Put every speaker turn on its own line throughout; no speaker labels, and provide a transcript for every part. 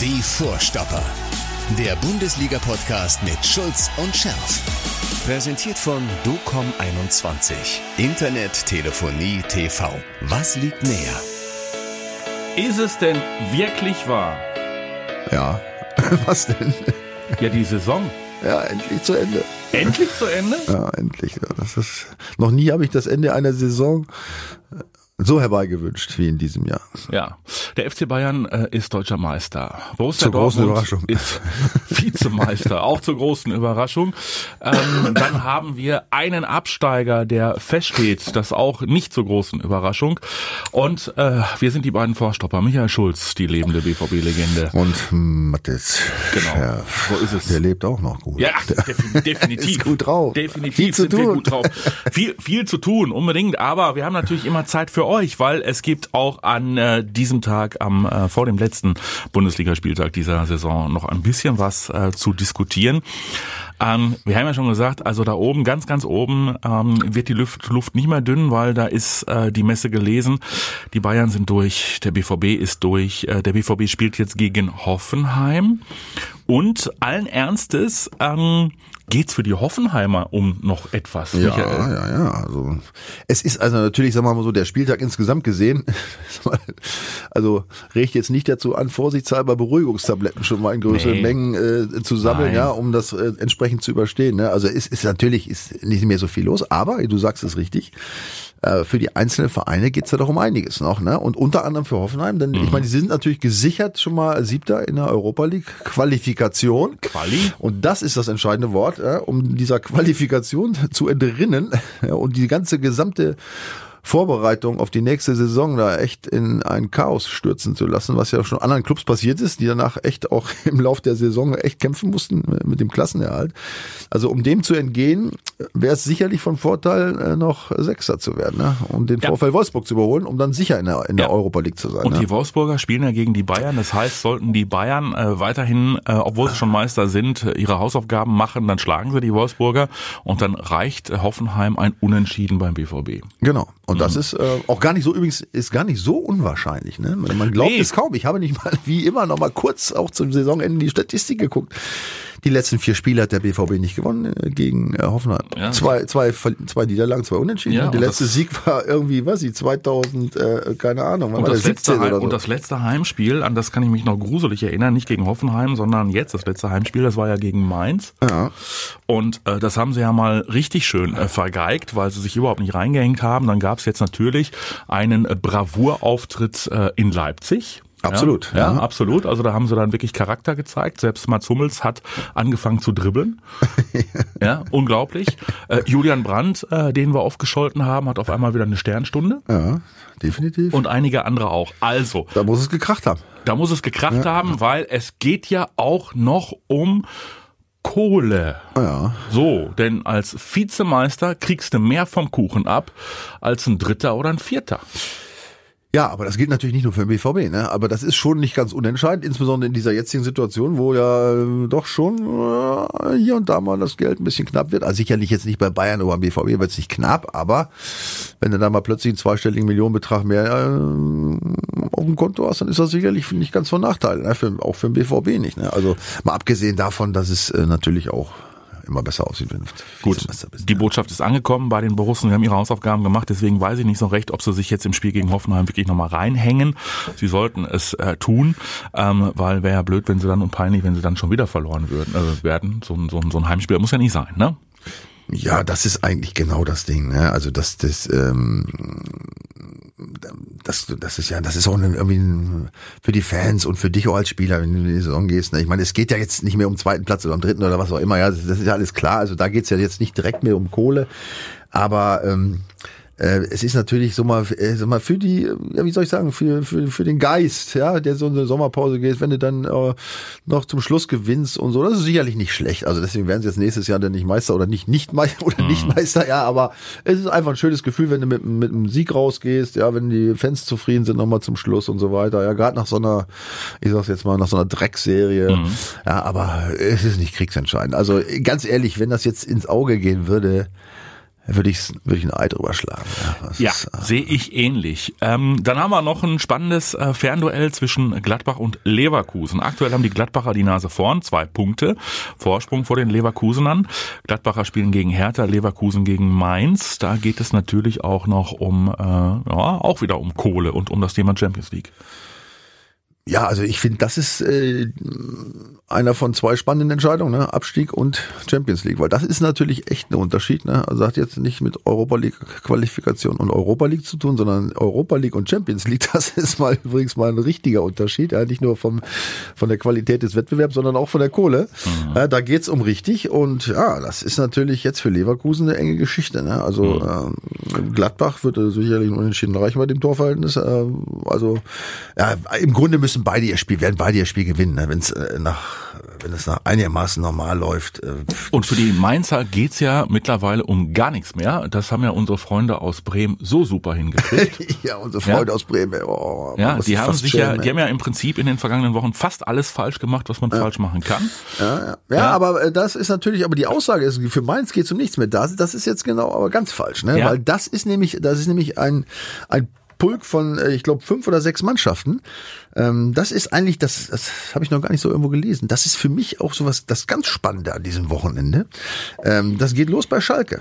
Die Vorstopper. Der Bundesliga-Podcast mit Schulz und Scherf. Präsentiert von DOCOM21. Internet, Telefonie, TV. Was liegt näher?
Ist es denn wirklich wahr?
Ja, was denn?
Ja, die Saison.
Ja, endlich zu Ende.
Endlich zu Ende?
Ja, endlich. Das ist, noch nie habe ich das Ende einer Saison so herbeigewünscht wie in diesem Jahr.
Ja, der FC Bayern äh, ist deutscher Meister. Borussia
zur großen Überraschung.
ist Vizemeister, auch zur großen Überraschung. Ähm, dann haben wir einen Absteiger, der feststeht, das auch nicht zur großen Überraschung. Und äh, wir sind die beiden Vorstopper, Michael Schulz, die lebende BVB-Legende.
Und Mattes.
Genau,
Ja,
so ist es.
Der lebt auch noch gut.
Ja, defin- definitiv.
Ist gut drauf.
Definitiv
Viel zu
sind wir
tun.
gut drauf. Viel, viel zu tun, unbedingt. Aber wir haben natürlich immer Zeit für euch, weil es gibt auch an äh, diesem Tag, am äh, vor dem letzten Bundesligaspieltag dieser Saison, noch ein bisschen was äh, zu diskutieren. Ähm, wir haben ja schon gesagt, also da oben, ganz, ganz oben, ähm, wird die Luft, Luft nicht mehr dünn, weil da ist äh, die Messe gelesen. Die Bayern sind durch, der BVB ist durch. Äh, der BVB spielt jetzt gegen Hoffenheim. Und allen Ernstes ähm, geht's für die Hoffenheimer um noch etwas.
Ja,
Michael.
ja, ja. Also es ist also natürlich, sagen wir mal so, der Spieltag insgesamt gesehen. also regt jetzt nicht dazu an, vorsichtshalber Beruhigungstabletten schon mal in größeren
Nee.
Mengen äh, zu sammeln,
Nein.
ja, um das äh, entsprechend zu überstehen. Ne? Also es ist natürlich ist nicht mehr so viel los, aber du sagst es richtig. Äh, Für die einzelnen Vereine geht's da doch um einiges noch, ne? Und unter anderem für Hoffenheim, denn
Mhm.
ich meine, die sind natürlich gesichert schon mal Siebter in der Europa League Qualifikation.
Quali?
Und das ist das entscheidende Wort, äh, um dieser Qualifikation zu entrinnen und die ganze gesamte Vorbereitung auf die nächste Saison da echt in ein Chaos stürzen zu lassen, was ja schon anderen Clubs passiert ist, die danach echt auch im Lauf der Saison echt kämpfen mussten mit dem Klassenerhalt. Also um dem zu entgehen, wäre es sicherlich von Vorteil, äh, noch Sechster zu werden, ne? um den
Ja.
VfL Wolfsburg zu überholen, um dann sicher in der, in der
Ja.
Europa League zu sein.
Und
ne?
die Wolfsburger spielen ja gegen die Bayern. Das heißt, sollten die Bayern äh, weiterhin, äh, obwohl sie schon Meister sind, äh, ihre Hausaufgaben machen, dann schlagen sie die Wolfsburger und dann reicht Hoffenheim ein Unentschieden beim BVB.
Genau. Und
Mhm.
das ist äh, auch gar nicht so übrigens ist gar nicht so unwahrscheinlich. Ne? Man glaubt
Nee.
es kaum. Ich habe nicht mal wie immer noch mal kurz auch zum Saisonende die Statistik geguckt. Die letzten vier Spiele hat der BVB nicht gewonnen äh, gegen äh, Hoffenheim.
Ja.
Zwei, zwei, zwei Niederlagen, zwei Unentschieden.
Ja,
und der
und
letzte Sieg war irgendwie, was ich, 2000, äh, keine Ahnung,
Und das, letzte,
17
Heim-
so.
und das letzte Heimspiel, an das kann ich mich noch gruselig erinnern, nicht gegen Hoffenheim, sondern jetzt das letzte Heimspiel, das war ja gegen Mainz.
ja.
Und äh, das haben sie ja mal richtig schön äh, vergeigt, weil sie sich überhaupt nicht reingehängt haben. Dann gab es jetzt natürlich einen Bravourauftritt äh, in Leipzig.
Absolut,
Ja, ja,
ja.
absolut. Also da haben sie dann wirklich Charakter gezeigt. Selbst Mats Hummels hat angefangen zu dribbeln. ja, unglaublich. Äh, Julian Brandt, äh, den wir aufgescholten haben, hat auf einmal wieder eine Sternstunde.
ja, definitiv.
Und einige andere auch. Also,
da muss es gekracht haben.
da muss es gekracht haben, weil es geht ja auch noch um Kohle.
Ja.
So, denn als Vizemeister kriegst du mehr vom Kuchen ab als ein Dritter oder ein Vierter.
Ja, aber das gilt natürlich nicht nur für den BVB, ne? Aber das ist schon nicht ganz unentscheidend, insbesondere in dieser jetzigen Situation, wo ja äh, doch schon äh, hier und da mal das Geld ein bisschen knapp wird. Also sicherlich jetzt nicht bei Bayern oder beim BVB wird es nicht knapp, aber wenn du da mal plötzlich einen zweistelligen Millionenbetrag mehr äh, auf dem Konto hast, dann ist das sicherlich nicht ganz von Nachteil, ne? für, auch für den BVB nicht. Ne? Also mal abgesehen davon, dass es äh, natürlich auch immer besser aussieht, wenn du
Gut,
Vizemeister bist.
die Botschaft ist angekommen bei den Borussen. Sie haben ihre Hausaufgaben gemacht, deswegen weiß ich nicht so recht, ob sie sich jetzt im Spiel gegen Hoffenheim wirklich nochmal reinhängen. Sie sollten es äh, tun, ähm, weil wäre ja blöd, wenn sie dann und peinlich, wenn sie dann schon wieder verloren würden, äh, werden. So, ein- so, so ein Heimspiel muss ja nicht sein, ne?
Ja, das ist eigentlich genau das Ding. Ne? Also das, das, ähm, das, das ist ja, das ist auch irgendwie für die Fans und für dich auch als Spieler, wenn du in die Saison gehst. Ne? Ich meine, es geht ja jetzt nicht mehr um zweiten Platz oder um dritten oder was auch immer. Ja, das, ist ja alles klar. Also da geht's ja jetzt nicht direkt mehr um Kohle, aber ähm, äh, es ist natürlich so mal, äh, so mal für die, äh, ja, wie soll ich sagen, für, für, für den Geist, ja, der so eine Sommerpause geht, wenn du dann äh, noch zum Schluss gewinnst und so, das ist sicherlich nicht schlecht. Also deswegen werden sie jetzt nächstes Jahr dann nicht Meister oder nicht nicht Meister oder nicht Meister, ja, aber es ist einfach ein schönes Gefühl, wenn du mit, mit einem Sieg rausgehst, ja, wenn die Fans zufrieden sind nochmal zum Schluss und so weiter. Ja, gerade nach so einer, ich sag's jetzt mal, nach so einer Dreckserie. Ja, aber es ist nicht kriegsentscheidend. Also ganz ehrlich, wenn das jetzt ins Auge gehen würde, würde ich, würde ich ein Ei drüber schlagen.
Ja, ja äh, sehe ich ähnlich. Ähm, dann haben wir noch ein spannendes äh, Fernduell zwischen Gladbach und Leverkusen. Aktuell haben die Gladbacher die Nase vorn, zwei Punkte Vorsprung vor den Leverkusenern. Gladbacher spielen gegen Hertha, Leverkusen gegen Mainz. Da geht es natürlich auch noch um, äh, ja, auch wieder um Kohle und um das Thema Champions League.
Ja, also ich finde, das ist äh, einer von zwei spannenden Entscheidungen, ne? Abstieg und Champions League, weil das ist natürlich echt ein Unterschied. Ne? Also hat jetzt nicht mit Europa League Qualifikation und Europa League zu tun, sondern Europa League und Champions League. Das ist mal übrigens mal ein richtiger Unterschied, ja? nicht nur vom von der Qualität des Wettbewerbs, sondern auch von der Kohle. Mhm. Ja, da geht's um richtig und ja, das ist natürlich jetzt für Leverkusen eine enge Geschichte. Ne? Also mhm. ähm, Gladbach wird sicherlich Unentschieden reichen bei dem Torverhältnis. Äh, also ja, im Grunde müssen müssen beide ihr Spiel, werden beide ihr Spiel gewinnen, ne? wenn es äh, nach wenn es nach einigermaßen normal läuft. Äh,
Und für die Mainzer geht's ja mittlerweile um gar nichts mehr. Das haben ja unsere Freunde aus Bremen so super hingekriegt.
ja, unsere Freunde ja. aus Bremen. Oh,
ja, die haben sich ja, die haben ja im Prinzip in den vergangenen Wochen fast alles falsch gemacht, was man ja. falsch machen kann.
Ja, ja. ja, aber äh, das ist natürlich, aber die Aussage ist, für Mainz geht's um nichts mehr. Das, das ist jetzt genau, aber ganz falsch, ne? Weil das ist nämlich, das ist nämlich ein, ein Pulk von, äh, ich glaube, fünf oder sechs Mannschaften. Ähm, das ist eigentlich, das, das habe ich noch gar nicht so irgendwo gelesen. Das ist für mich auch sowas, das ganz Spannende an diesem Wochenende. Ähm, das geht los bei Schalke.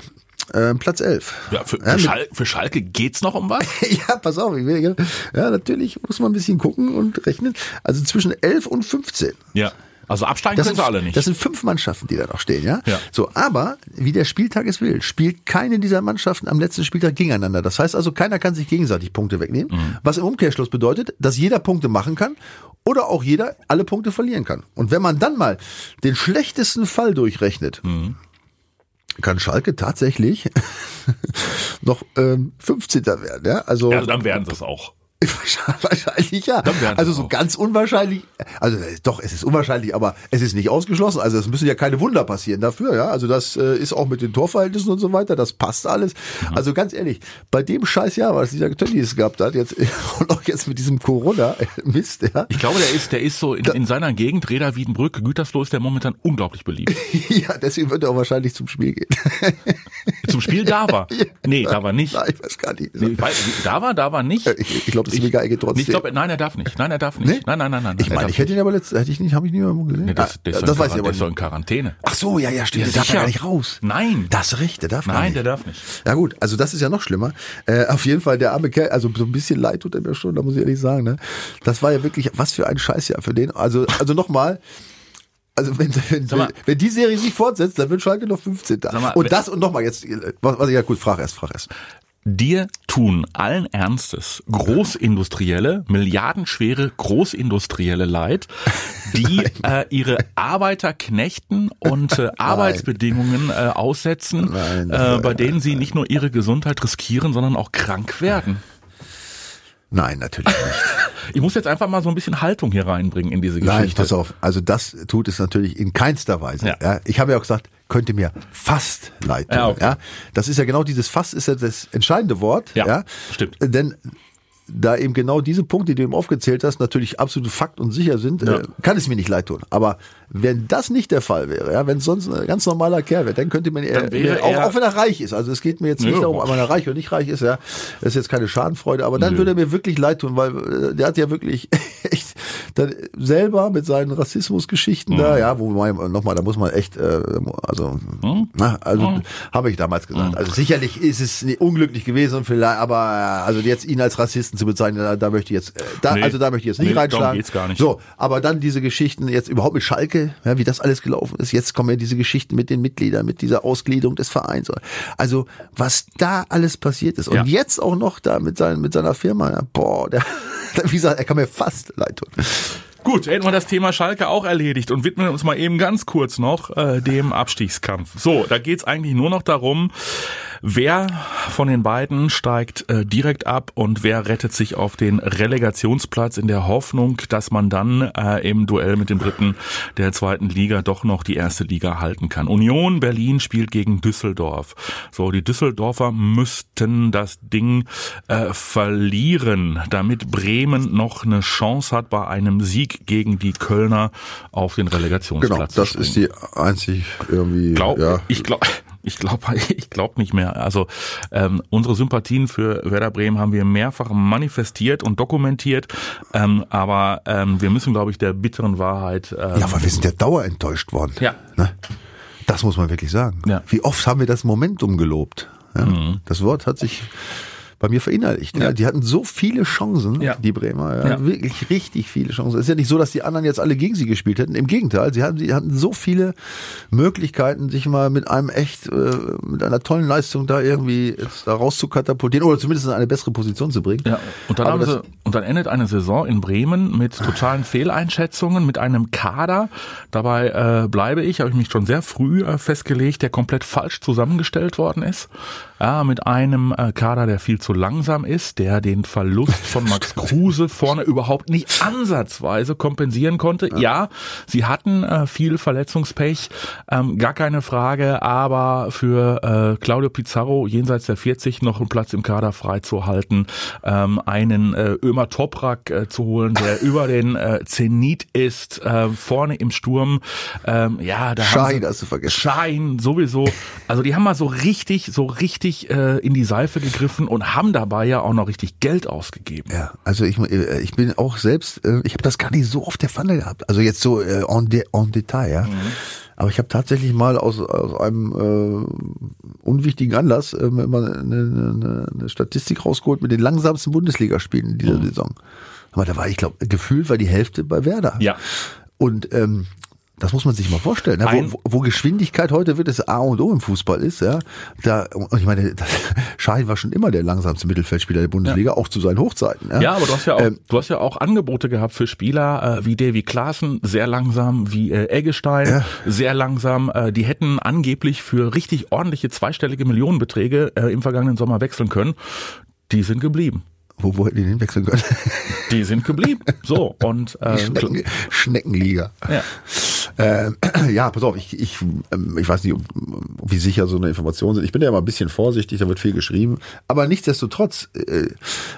Ähm, Platz 11.
Ja, für, für, ja, Schal für Schalke geht's noch um was?
ja, pass auf. Ich will, ja, natürlich muss man ein bisschen gucken und rechnen. Also zwischen 11 und 15.
Ja. Also absteigen das können sie alle nicht.
Das sind fünf Mannschaften, die da noch stehen, ja? ja. So, aber wie der Spieltag es will, spielt keine dieser Mannschaften am letzten Spieltag gegeneinander. Das heißt also, keiner kann sich gegenseitig Punkte wegnehmen, mhm. was im Umkehrschluss bedeutet, dass jeder Punkte machen kann oder auch jeder alle Punkte verlieren kann. Und wenn man dann mal den schlechtesten Fall durchrechnet, mhm. kann Schalke tatsächlich noch ähm, 15. werden, ja?
Also, ja, dann werden sie es auch.
Wahrscheinlich ja. Also so auch. ganz unwahrscheinlich, also äh, doch, es ist unwahrscheinlich, aber es ist nicht ausgeschlossen. Also es müssen ja keine Wunder passieren dafür, ja. Also das äh, ist auch mit den Torverhältnissen und so weiter, das passt alles. Mhm. Also ganz ehrlich, bei dem scheiß Jahr, was dieser Tönnies gehabt hat, jetzt und auch jetzt mit diesem Corona-Mist, ja.
Ich glaube, der ist, der ist so in, in seiner Gegend, Reda Wiedenbrück, Gütersloh ist der momentan unglaublich beliebt.
ja, deswegen wird er auch wahrscheinlich zum Spiel gehen.
Zum Spiel da war? Nee, da war nicht.
Nein, ich weiß gar nicht.
Nee, da war, da war nicht.
Ich, ich glaube, das ist mega enge trotzdem.
Ich glaub, nein, er darf nicht. Nein, er darf nicht. Nee? Nein, nein, nein, nein.
Ich meine, ich hätte ihn aber letztes, hätte ich nicht, habe ich nie mehr gesehen.
Nee, das, das, ah, das weiß ich aber Der ist doch in Quarantäne.
Ach so, ja, ja, stimmt.
Ja,
der darf ja gar nicht raus.
Nein.
Das ist recht, der darf
Nein,
nicht.
der darf nicht.
Ja gut, also das ist ja noch schlimmer. Äh, auf jeden Fall der arme Kerl, also so ein bisschen leid tut er mir schon, da muss ich ehrlich sagen. Ne? Das war ja wirklich, was für ein Scheißjahr für den. Also, also nochmal. Also wenn, wenn, mal, wenn die Serie sich fortsetzt, dann wird Schalke noch 15. Mal, und das und nochmal jetzt, was, was ich ja gut, frag erst, frag erst.
Dir tun allen Ernstes Großindustrielle, milliardenschwere Großindustrielle leid, die äh, ihre Arbeiter knechten und äh, Arbeitsbedingungen äh, aussetzen, Nein, äh, bei denen sie nicht nur ihre Gesundheit riskieren, sondern auch krank werden.
Nein, natürlich nicht.
Ich muss jetzt einfach mal so ein bisschen Haltung hier reinbringen in diese Geschichte. Nein,
pass auf. Also das tut es natürlich in keinster Weise. Ja. ja. Ich habe ja auch gesagt, könnte mir fast leid tun. Ja, okay. ja. Das ist ja genau dieses fast ist ja das entscheidende Wort. Ja, ja.
stimmt.
Denn da eben genau diese Punkte, die du eben aufgezählt hast, natürlich absolute Fakt und sicher sind, ja. äh, kann es mir nicht leid tun. Aber wenn das nicht der Fall wäre, ja, wenn es sonst ein ganz normaler Kerl wäre, dann könnte man eher, eher auch, auch wenn er reich ist. Also es geht mir jetzt nicht Nö, darum, ob er reich oder nicht reich ist, ja, das ist jetzt keine Schadenfreude, aber dann würde er mir wirklich leid tun, weil äh, der hat ja wirklich echt dann selber mit seinen Rassismusgeschichten mhm. da, ja, wo man nochmal, da muss man echt, äh, also, mhm. na, also mhm. habe ich damals gesagt. Mhm. Also sicherlich ist es unglücklich gewesen, vielleicht, aber also jetzt ihn als Rassisten zu bezeichnen, da, da möchte ich jetzt, äh, da, nee. also da möchte ich jetzt nicht nee, reinschlagen.
Geht's gar nicht.
So, aber dann diese Geschichten jetzt überhaupt mit Schalke Schalke, ja, wie das alles gelaufen ist. Jetzt kommen ja diese Geschichten mit den Mitgliedern, mit dieser Ausgliederung des Vereins. Also was da alles passiert ist. Und ja. jetzt auch noch da mit, seinen, mit seiner Firma. Ja, boah, der, wie gesagt, er kann mir fast leid tun.
Gut, hätten wir das Thema Schalke auch erledigt und widmen uns mal eben ganz kurz noch äh, dem Abstiegskampf. So, da geht's eigentlich nur noch darum, wer von den beiden steigt äh, direkt ab und wer rettet sich auf den Relegationsplatz in der Hoffnung, dass man dann äh, im Duell mit dem Dritten der zweiten Liga doch noch die erste Liga halten kann. Union Berlin spielt gegen Düsseldorf. So, die Düsseldorfer müssten das Ding äh, verlieren, damit Bremen noch eine Chance hat bei einem Sieg gegen die Kölner auf den Relegationsplatz.
Genau, das ist die einzig irgendwie.
Glaub, ja. Ich glaube, Ich glaube ich glaub nicht mehr. Also ähm, unsere Sympathien für Werder Bremen haben wir mehrfach manifestiert und dokumentiert, ähm, aber ähm, wir müssen, glaube ich, der bitteren Wahrheit. Ähm,
Ja, aber wir sind ja dauerenttäuscht worden.
Ja.
Ne? Das muss man wirklich sagen.
Ja.
Wie oft haben wir das Momentum gelobt? Ja? Das Wort hat sich bei mir verinnerlicht. Ja.
Ja.
Die hatten so viele Chancen,
Ja.
die Bremer. Ja.
Ja.
Wirklich richtig viele Chancen. Es ist ja nicht so, dass die anderen jetzt alle gegen sie gespielt hätten. Im Gegenteil, sie hatten, sie hatten so viele Möglichkeiten, sich mal mit einem echt, äh, mit einer tollen Leistung da irgendwie da raus zu katapultieren oder zumindest in eine bessere Position zu bringen.
Ja, und dann, sie, und dann endet eine Saison in Bremen mit totalen Fehleinschätzungen, mit einem Kader. Dabei äh, bleibe ich, habe ich mich schon sehr früh äh, festgelegt, der komplett falsch zusammengestellt worden ist. Ja, mit einem äh, Kader, der viel zu langsam ist, der den Verlust von Max Kruse vorne überhaupt nicht ansatzweise kompensieren konnte. Ja, sie hatten äh, viel Verletzungspech, ähm, gar keine Frage, aber für äh, Claudio Pizarro jenseits der 40 noch einen Platz im Kader freizuhalten, ähm, einen äh, Ömer Toprak äh, zu holen, der über den äh, Zenit ist, äh, vorne im Sturm. Ähm, ja, da haben
Schein
sie,
hast du vergessen.
Schein sowieso. Also die haben mal so richtig, so richtig äh, in die Seife gegriffen und haben dabei ja auch noch richtig Geld ausgegeben.
Ja, also ich, äh, ich bin auch selbst, äh, ich habe das gar nicht so auf der Pfanne gehabt. Also jetzt so äh, en, de, en Detail, ja. Aber ich habe tatsächlich mal aus, aus einem äh, unwichtigen Anlass äh, mal eine, eine, eine Statistik rausgeholt mit den langsamsten Bundesligaspielen in dieser Saison. Aber da war, ich glaube, gefühlt war die Hälfte bei Werder.
Ja.
Und ähm, das muss man sich mal vorstellen, ne?
Ein-
wo, wo Geschwindigkeit heute wird das A und O im Fußball ist, ja. Da und ich meine, das, Schein war schon immer der langsamste Mittelfeldspieler der Bundesliga, auch zu seinen Hochzeiten. Ja,
Ja, aber du hast ja auch,
Ähm,
du hast ja auch Angebote gehabt für Spieler äh, wie Davy Klaassen, sehr langsam, wie äh, Eggestein,
Ja.
sehr langsam. Äh, die hätten angeblich für richtig ordentliche zweistellige Millionenbeträge äh, im vergangenen Sommer wechseln können. Die sind geblieben.
Wo, wo hätten die hinwechseln können?
Die sind geblieben. So und äh,
Schnecken, Schneckenliga.
ja.
Ähm, ja, pass auf, ich, ich, ähm, ich weiß nicht, wie sicher so eine Information sind. Ich bin ja immer ein bisschen vorsichtig, da wird viel geschrieben. Aber nichtsdestotrotz äh,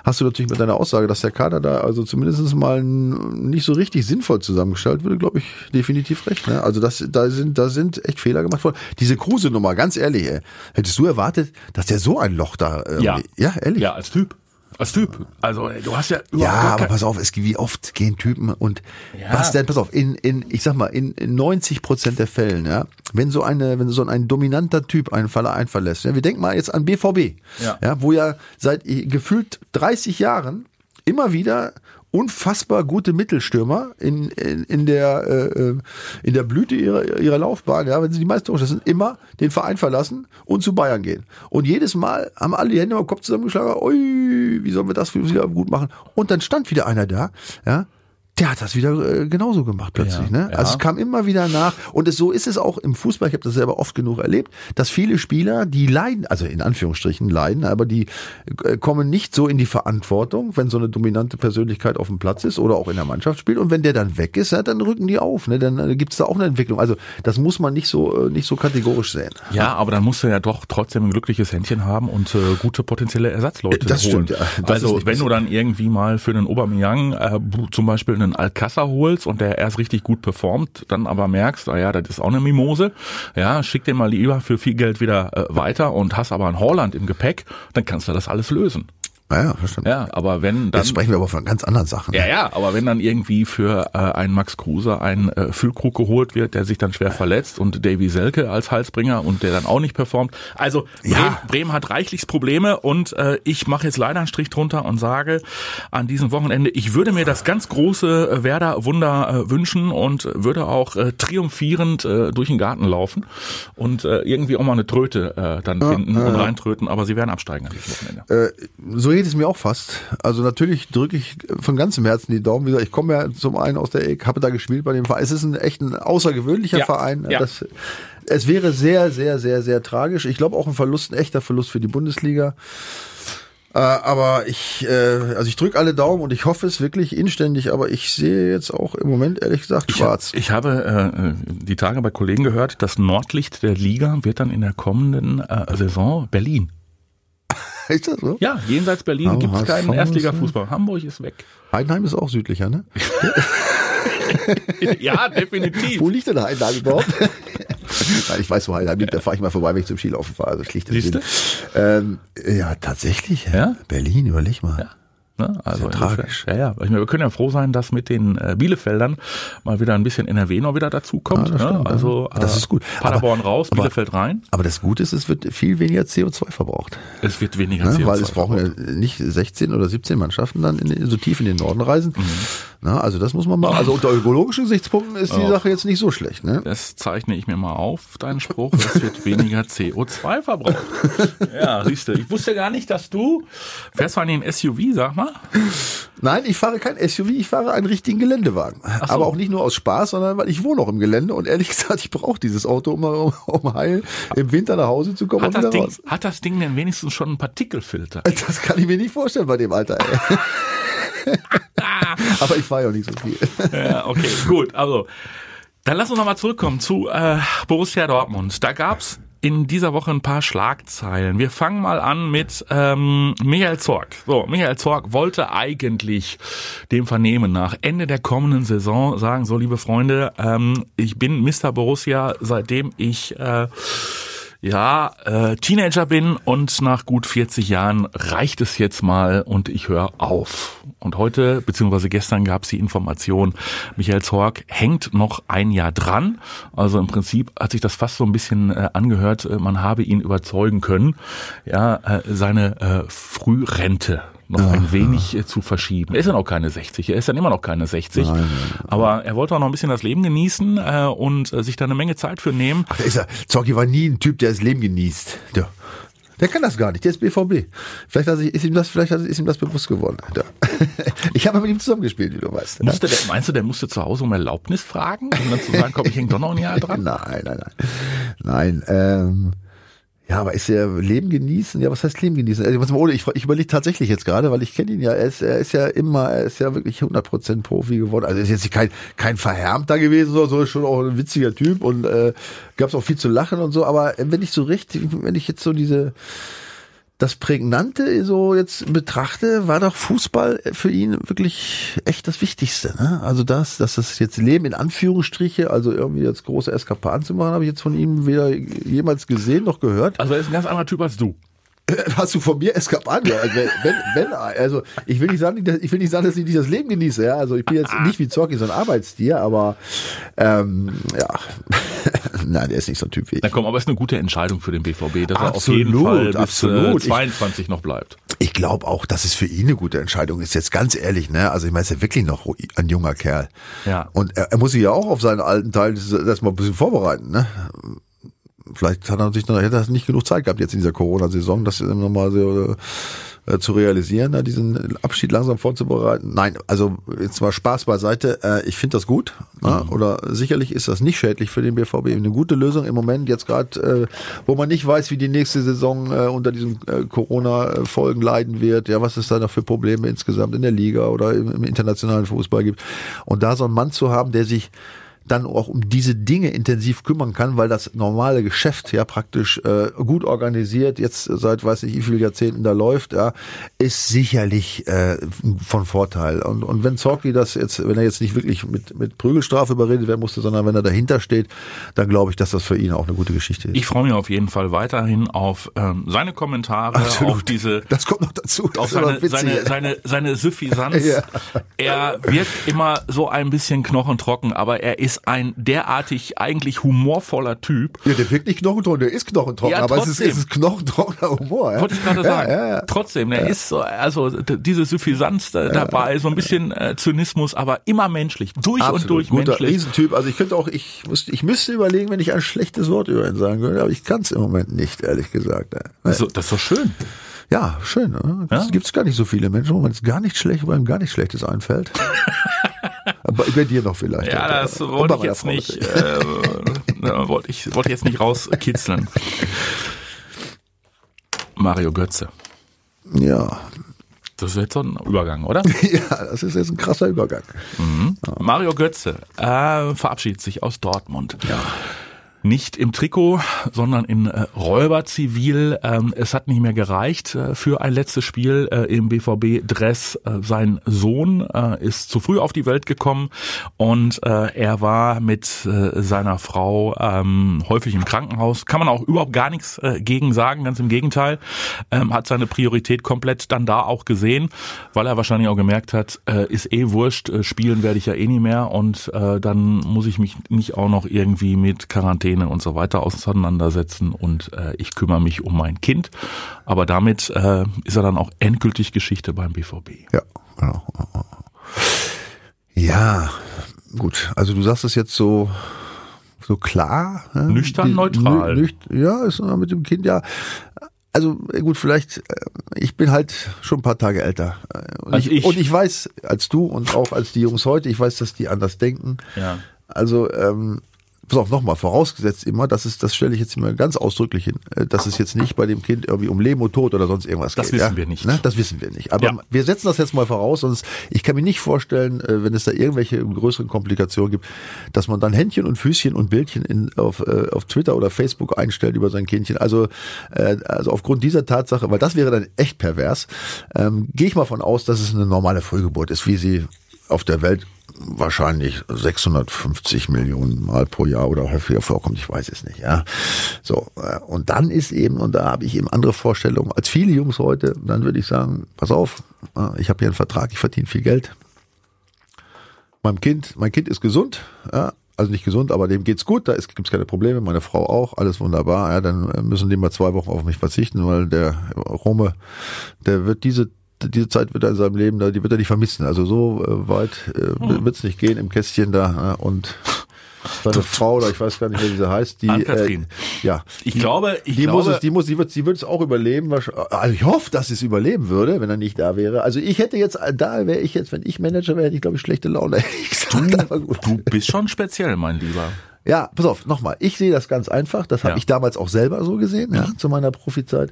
hast du natürlich mit deiner Aussage, dass der Kader da also zumindest mal nicht so richtig sinnvoll zusammengestellt würde, glaube ich, definitiv recht. Ne? Also das, da sind, da sind echt Fehler gemacht worden. Diese Kruse-Nummer, ganz ehrlich, ey, hättest du erwartet, dass der so ein Loch da, ähm,
Ja.
ja, ehrlich.
ja, als Typ. Als Typ. Also ey, du hast ja
Ja, aber pass auf, es wie oft gehen Typen und
Ja.
was denn, pass auf, in, in, ich sag mal, in, in 90 Prozent der Fällen, ja, wenn so eine, wenn so ein dominanter Typ einen Verein verlässt, ja, wir denken mal jetzt an BVB,
Ja.
wo ja seit äh, gefühlt 30 Jahren immer wieder unfassbar gute Mittelstürmer in, in, in der äh, äh, in der Blüte ihrer, ihrer Laufbahn, ja, wenn sie die Meister sind, immer den Verein verlassen und zu Bayern gehen. Und jedes Mal haben alle die Hände am Kopf zusammengeschlagen, ui, wie sollen wir das wieder gut machen? Und dann stand wieder einer da, ja, der hat das wieder äh, genauso gemacht plötzlich.
Ja,
ne?
ja.
Also es kam immer wieder nach. Und es, so ist es auch im Fußball, ich habe das selber oft genug erlebt, dass viele Spieler, die leiden, also in Anführungsstrichen leiden, aber die äh, kommen nicht so in die Verantwortung, wenn so eine dominante Persönlichkeit auf dem Platz ist oder auch in der Mannschaft spielt. Und wenn der dann weg ist, ja, dann rücken die auf. Ne? Dann äh, gibt es da auch eine Entwicklung. Also das muss man nicht so, äh, nicht so kategorisch sehen.
Ja, aber dann musst du ja doch trotzdem ein glückliches Händchen haben und äh, gute potenzielle Ersatzleute
Das
holen.
stimmt, ja. Das
also wenn du dann irgendwie mal für einen Aubameyang äh, zum Beispiel einen Alcázar holst und der erst richtig gut performt, dann aber merkst, ah ja, das ist auch eine Mimose, ja, schick den mal lieber für viel Geld wieder äh, weiter und hast aber ein Holland im Gepäck, dann kannst du das alles lösen.
Naja, verstanden.
Ja, aber wenn dann
Jetzt sprechen wir aber von ganz anderen Sachen.
ja, ja, aber wenn dann irgendwie für äh, einen Max Kruse ein äh, Füllkrug geholt wird, der sich dann schwer verletzt und Davy Selke als Halsbringer und der dann auch nicht performt. Also Bremen,
Ja.
Bremen hat reichlichst Probleme und äh, ich mache jetzt leider einen Strich drunter und sage an diesem Wochenende, ich würde mir das ganz große äh, Werder-Wunder äh, wünschen und würde auch äh, triumphierend äh, durch den Garten laufen und äh, irgendwie auch mal eine Tröte äh, dann finden und reintröten, aber sie werden absteigen an diesem Wochenende.
Äh, so geht es mir auch fast. Also natürlich drücke ich von ganzem Herzen die Daumen. Wie gesagt, ich komme ja zum einen aus der Ecke, habe da gespielt bei dem Verein. Es ist ein echt ein außergewöhnlicher
Ja,
Verein.
ja.
Das, es wäre sehr, sehr, sehr, sehr tragisch. Ich glaube auch ein Verlust, ein echter Verlust für die Bundesliga. Äh, aber ich, äh, also ich drücke alle Daumen und ich hoffe es wirklich inständig, aber ich sehe jetzt auch im Moment ehrlich gesagt schwarz.
Ich habe äh, die Tage bei Kollegen gehört, das Nordlicht der Liga wird dann in der kommenden äh, Saison Berlin.
Ist das so?
Ja, jenseits Berlin gibt es keinen Erstligafußball. Hamburg ist weg.
Heidenheim ist auch südlicher, ne?
ja, definitiv.
Wo liegt denn Heidenheim überhaupt? Nein, ich weiß wo Heilheim liegt, da fahre ich mal vorbei, wenn ich zum Skilaufen fahre. Also schlicht. Ähm, ja, tatsächlich.
Ja?
Berlin, überleg mal.
Ja. Ne? Also
ja tragisch.
Ja, ja. Ich meine, wir können ja froh sein, dass mit den äh, Bielefeldern mal wieder ein bisschen NRW noch wieder dazukommt.
Ja, das
ne?
stimmt.
Also
Das
äh,
ist gut.
Paderborn
Aber-
raus,
aber-
Bielefeld rein.
Aber das Gute ist, es wird viel weniger CO2 verbraucht.
Es wird weniger
Ne?
CO2
Weil es brauchen ja nicht 16 oder 17 Mannschaften dann in, so tief in den Norden reisen.
Mhm.
Na, also das muss man mal, also unter ökologischen Gesichtspunkten ist die
Oh.
Sache jetzt nicht so schlecht. Ne?
Das zeichne ich mir mal auf, deinen Spruch. Es wird weniger CO2 verbraucht. Ja, siehst du. Ich wusste gar nicht, dass du fährst du einen SUV, sag mal.
Nein, ich fahre kein SUV, ich fahre einen richtigen Geländewagen.
so.
Aber auch nicht nur aus Spaß, sondern weil ich wohne auch im Gelände und ehrlich gesagt, ich brauche dieses Auto, um, um, um heil im Winter nach Hause zu kommen
Hat
und
das, Ding,
raus.
hat das Ding denn wenigstens schon einen Partikelfilter?
Das kann ich mir nicht vorstellen bei dem Alter. Ey. Aber ich fahre ja auch nicht so viel.
Ja, okay, gut. Also, dann lass uns nochmal zurückkommen zu äh, Borussia Dortmund. Da gab's in dieser Woche ein paar Schlagzeilen. Wir fangen mal an mit ähm, Michael Zorg. So, Michael Zorg wollte eigentlich dem Vernehmen nach Ende der kommenden Saison sagen, so liebe Freunde, ähm, ich bin Mr. Borussia, seitdem ich äh, ja, äh, Teenager bin und nach gut 40 Jahren reicht es jetzt mal und ich höre auf. Und heute, beziehungsweise gestern gab es die Information, Michael Zorg hängt noch ein Jahr dran. Also im Prinzip hat sich das fast so ein bisschen äh, angehört, äh, man habe ihn überzeugen können, ja, äh, seine äh, Frührente noch ein wenig äh, zu verschieben. Er ist ja noch keine 60, er ist dann immer noch keine 60. Aber er wollte auch noch ein bisschen das Leben genießen äh, und äh, sich da eine Menge Zeit für nehmen.
Ach, da ist er. Zorgi war nie ein Typ, der das Leben genießt. Der, der kann das gar nicht. Der ist BVB. Vielleicht sich, ist ihm das, vielleicht ist ihm das bewusst geworden. Der. Ich habe mit ihm zusammengespielt, wie du weißt.
Musste der, meinst du, der musste zu Hause um Erlaubnis fragen, um dann zu sagen, komm, ich häng doch noch ein Jahr dran?
Nein, nein, nein. Nein, ähm, ja, aber ist er Leben genießen? Ja, was heißt Leben genießen? Also, ich, ich überlege tatsächlich jetzt gerade, weil ich kenne ihn ja, er ist, er ist ja immer, er ist ja wirklich 100% Profi geworden. Also er ist jetzt kein, kein Verhärmter gewesen, so ist schon auch ein witziger Typ und äh, gab es auch viel zu lachen und so. Aber wenn ich so richtig, wenn ich jetzt so diese das Prägnante so jetzt betrachte, war doch Fußball für ihn wirklich echt das Wichtigste. Ne? Also das, dass das jetzt Leben in Anführungsstriche, also irgendwie jetzt große Eskapaden zu machen, habe ich jetzt von ihm weder jemals gesehen noch gehört.
Also er ist ein ganz anderer Typ als du.
Hast du von mir Eskapaden? Ja, also wenn, wenn, also ich will nicht sagen, dass- ich will nicht sagen, dass ich nicht das Leben genieße. Ja? Also ich bin jetzt nicht wie Zorki so ein Arbeitstier, aber ähm, ja, nein, der ist nicht so ein Typ wie ich.
Na komm, aber es ist eine gute Entscheidung für den BVB, dass er auf
Absolut,
jeden Fall bis
absolut.
Äh, 22 noch bleibt.
Ich glaube auch, dass es für ihn eine gute Entscheidung ist. Jetzt ganz ehrlich, ne? Also ich meine, er ist ja wirklich noch ein junger Kerl.
Ja.
Und er, er muss sich ja auch auf seinen alten Teil das mal ein bisschen vorbereiten, ne? Vielleicht hat er sich noch, hätte er nicht genug Zeit gehabt jetzt in dieser Corona-Saison, das nochmal so äh, zu realisieren, da diesen Abschied langsam vorzubereiten. Nein, also jetzt mal Spaß beiseite. Äh, ich finde das gut. Ne? Oder sicherlich ist das nicht schädlich für den BVB. Eine gute Lösung im Moment jetzt gerade, äh, wo man nicht weiß, wie die nächste Saison äh, unter diesen äh, Corona-Folgen leiden wird. Ja, was es da noch für Probleme insgesamt in der Liga oder im, im internationalen Fußball gibt. Und da so einen Mann zu haben, der sich dann auch um diese Dinge intensiv kümmern kann, weil das normale Geschäft ja praktisch äh, gut organisiert, jetzt seit weiß nicht wie vielen Jahrzehnten da läuft, ja, ist sicherlich äh, von Vorteil. Und, und wenn Zorki das jetzt, wenn er jetzt nicht wirklich mit, mit Prügelstrafe überredet werden musste, sondern wenn er dahinter steht, dann glaube ich, dass das für ihn auch eine gute Geschichte ist.
Ich freue mich auf jeden Fall weiterhin auf ähm, seine Kommentare,
Absolut.
auf diese
das kommt noch dazu.
Auf seine, seine, seine, seine Suffisanz.
Ja.
Er wirkt immer so ein bisschen knochentrocken, aber er ist ein derartig eigentlich humorvoller Typ.
ja, der wirkt nicht knochentrocken, der ist knochentrocken,
Ja,
aber es ist,
trotzdem.
es ist knochentrockener Humor. Ja?
Wollte ich gerade sagen.
Ja, ja.
Trotzdem, er ist so, also diese Suffisanz da, dabei, so ein bisschen äh, Zynismus, aber immer menschlich, durch und
Absolut.
durch
Guter
menschlich.
Riesentyp. Also ich könnte auch, ich müsste, ich müsste überlegen, wenn ich ein schlechtes Wort über ihn sagen würde, aber ich kann es im Moment nicht, ehrlich gesagt.
So, das ist doch schön.
Ja, schön. Ne? Es
Ja?
gibt gar nicht so viele Menschen, wo man es gar nicht schlecht, wo einem gar nicht Schlechtes einfällt. aber bei dir noch vielleicht.
Ja, das wollte ich jetzt
Frau
nicht, äh, wollte ich, wollte jetzt nicht rauskitzeln. Mario Götze.
Ja.
Das ist jetzt so ein Übergang, oder?
ja, das ist jetzt ein krasser Übergang.
Mario Götze äh, verabschiedet sich aus Dortmund. Ja. Nicht im Trikot, sondern in äh, Räuberzivil. Ähm, es hat nicht mehr gereicht äh, für ein letztes Spiel äh, im BVB-Dress. Äh, sein Sohn äh, ist zu früh auf die Welt gekommen und äh, er war mit äh, seiner Frau ähm, häufig im Krankenhaus. Kann man auch überhaupt gar nichts äh, gegen sagen, ganz im Gegenteil. Ähm, hat seine Priorität komplett dann da auch gesehen, weil er wahrscheinlich auch gemerkt hat, äh, ist eh wurscht, äh, spielen werde ich ja eh nie mehr und äh, dann muss ich mich nicht auch noch irgendwie mit Quarantäne und so weiter auseinandersetzen und äh, ich kümmere mich um mein Kind. Aber damit äh, ist er dann auch endgültig Geschichte beim BVB.
Ja, genau. Ja, gut. Also du sagst es jetzt so so klar.
Ja? Nüchtern, neutral.
Nücht, ja, ist mit dem Kind ja. Also gut, vielleicht, äh, ich bin halt schon ein paar Tage älter. Und,
als
ich,
ich.
und ich weiß, als du und auch als die Jungs heute, ich weiß, dass die anders denken.
Ja.
Also ähm, pass auf, nochmal, vorausgesetzt immer, das ist, das stelle ich jetzt immer ganz ausdrücklich hin, äh, dass es jetzt nicht bei dem Kind irgendwie um Leben und Tod oder sonst irgendwas
Das
geht.
wissen
ja?
wir nicht.
Ne? Das wissen wir nicht. Aber
Ja.
wir setzen das jetzt mal voraus, sonst, ich kann mir nicht vorstellen, äh, wenn es da irgendwelche größeren Komplikationen gibt, dass man dann Händchen und Füßchen und Bildchen in, auf, äh, auf Twitter oder Facebook einstellt über sein Kindchen. Also, also aufgrund dieser Tatsache, weil das wäre dann echt pervers, ähm, gehe ich mal von aus, dass es eine normale Frühgeburt ist, wie sie auf der Welt wahrscheinlich 650 Millionen Mal pro Jahr oder häufiger vorkommt, ich weiß es nicht, ja. So, äh, und dann ist eben, und da habe ich eben andere Vorstellungen als viele Jungs heute, dann würde ich sagen, pass auf, äh, ich habe hier einen Vertrag, ich verdiene viel Geld. Meinem Kind, mein Kind ist gesund, ja, also nicht gesund, aber dem geht's gut, da gibt es keine Probleme, meine Frau auch, alles wunderbar, ja, dann müssen die mal zwei Wochen auf mich verzichten, weil der Rome, der wird diese diese Zeit wird er in seinem Leben, da, die wird er nicht vermissen. Also so äh, weit äh, wird's nicht gehen im Kästchen da äh, und seine Frau oder ich weiß gar nicht, wie sie heißt, die. Äh, ja,
Ich
die,
glaube, ich
die
glaube,
muss es, die muss, die wird, sie wird es auch überleben. Also ich hoffe, dass sie es überleben würde, wenn er nicht da wäre. Also ich hätte jetzt, da wäre ich jetzt, wenn ich Manager wäre, hätte ich glaube ich schlechte Laune. gesagt. Gut.
du bist schon speziell, mein Lieber.
Ja, pass auf, nochmal. Ich sehe das ganz einfach. Das habe
Ja.
ich damals auch selber so gesehen, ja, zu meiner Profizeit.